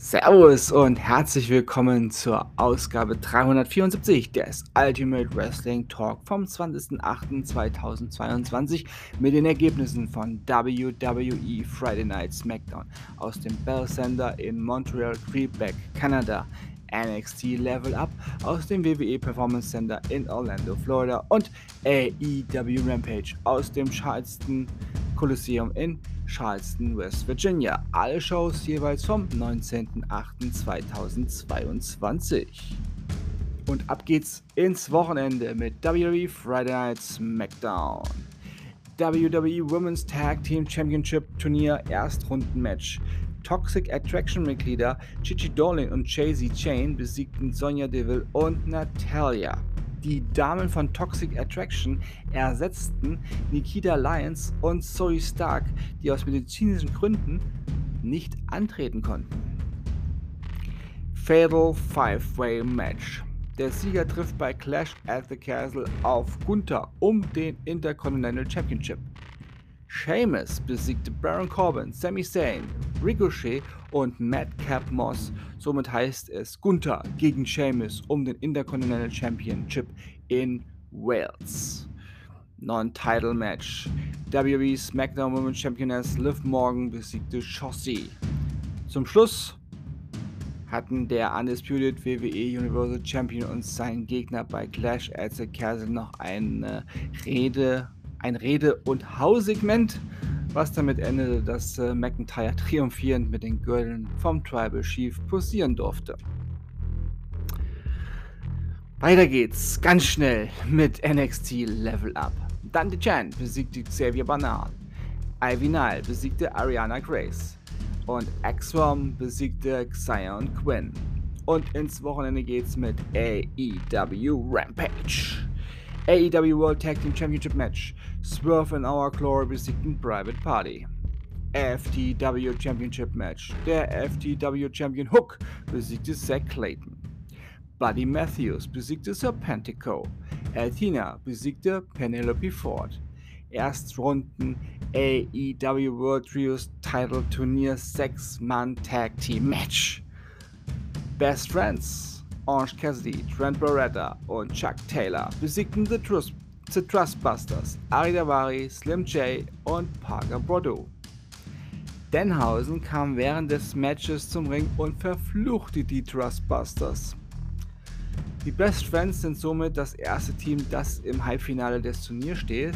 Servus und herzlich willkommen zur Ausgabe 374 des Ultimate Wrestling Talk vom 20.08.2022 mit den Ergebnissen von WWE Friday Night SmackDown aus dem Bell Center in Montreal, Quebec, Kanada, NXT Level Up aus dem WWE Performance Center in Orlando, Florida und AEW Rampage aus dem Charleston Coliseum in Charleston, West Virginia. Alle Shows jeweils vom 19.08.2022. Und ab geht's ins Wochenende mit WWE Friday Night SmackDown. WWE Women's Tag Team Championship Turnier Erstrundenmatch. Toxic Attraction Mitglieder Chichi Dolin und Chasey Chain besiegten Sonja Deville und Natalia. Die Damen von Toxic Attraction ersetzten Nikita Lyons und Zoe Stark, die aus medizinischen Gründen nicht antreten konnten. Fatal Five-Way Match. Der Sieger trifft bei Clash at the Castle auf Gunther um den Intercontinental Championship. Sheamus besiegte Baron Corbin, Sami Zayn, Ricochet und Madcap Moss. Somit heißt es Gunther gegen Sheamus um den Intercontinental Championship in Wales. Non-Title Match. WWE SmackDown Women's Championess Liv Morgan besiegte Shotzi. Zum Schluss hatten der Undisputed WWE Universal Champion und sein Gegner bei Clash at the Castle noch eine Rede ein Rede- und Hausegment, was damit endete, dass äh, McIntyre triumphierend mit den Gürteln vom Tribal Chief posieren durfte. Weiter geht's ganz schnell mit NXT Level Up. Dante Chan besiegte Xavier Banal. Ivy Nile besiegte Ariana Grace. Und X-Rom besiegte Xion Quinn. Und ins Wochenende geht's mit AEW Rampage. AEW World Tag Team Championship Match. Swerve in Our Glory besiegten Private Party. FTW Championship Match. Der FTW Champion Hook besiegte Zack Clayton. Buddy Matthews besiegte Serpentico. Athena besiegte Penelope Ford. Erstrunden AEW World Trios Title Turnier 6-Mann Tag Team Match. Best Friends Orange Cassidy, Trent Barretta und Chuck Taylor besiegten The, Trust, The Trustbusters, Ari Davari, Slim J und Parker Bordeaux. Denhausen kam während des Matches zum Ring und verfluchte die Trustbusters. Die Best Friends sind somit das erste Team, das im Halbfinale des Turniers steht.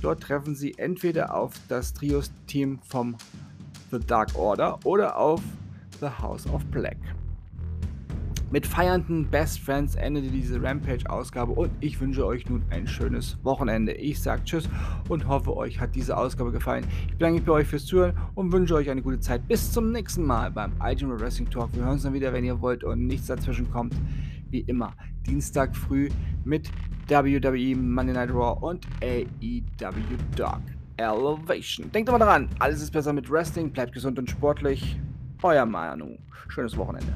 Dort treffen sie entweder auf das Trios-Team vom The Dark Order oder auf The House of Black. Mit feiernden Best Friends endete diese Rampage-Ausgabe und ich wünsche euch nun ein schönes Wochenende. Ich sage Tschüss und hoffe, euch hat diese Ausgabe gefallen. Ich bedanke mich bei euch fürs Zuhören und wünsche euch eine gute Zeit. Bis zum nächsten Mal beim Ultimate Wrestling Talk. Wir hören uns dann wieder, wenn ihr wollt und nichts dazwischen kommt. Wie immer, Dienstag früh mit WWE Monday Night Raw und AEW Dark Elevation. Denkt immer daran, alles ist besser mit Wrestling. Bleibt gesund und sportlich. Euer Manu. Schönes Wochenende.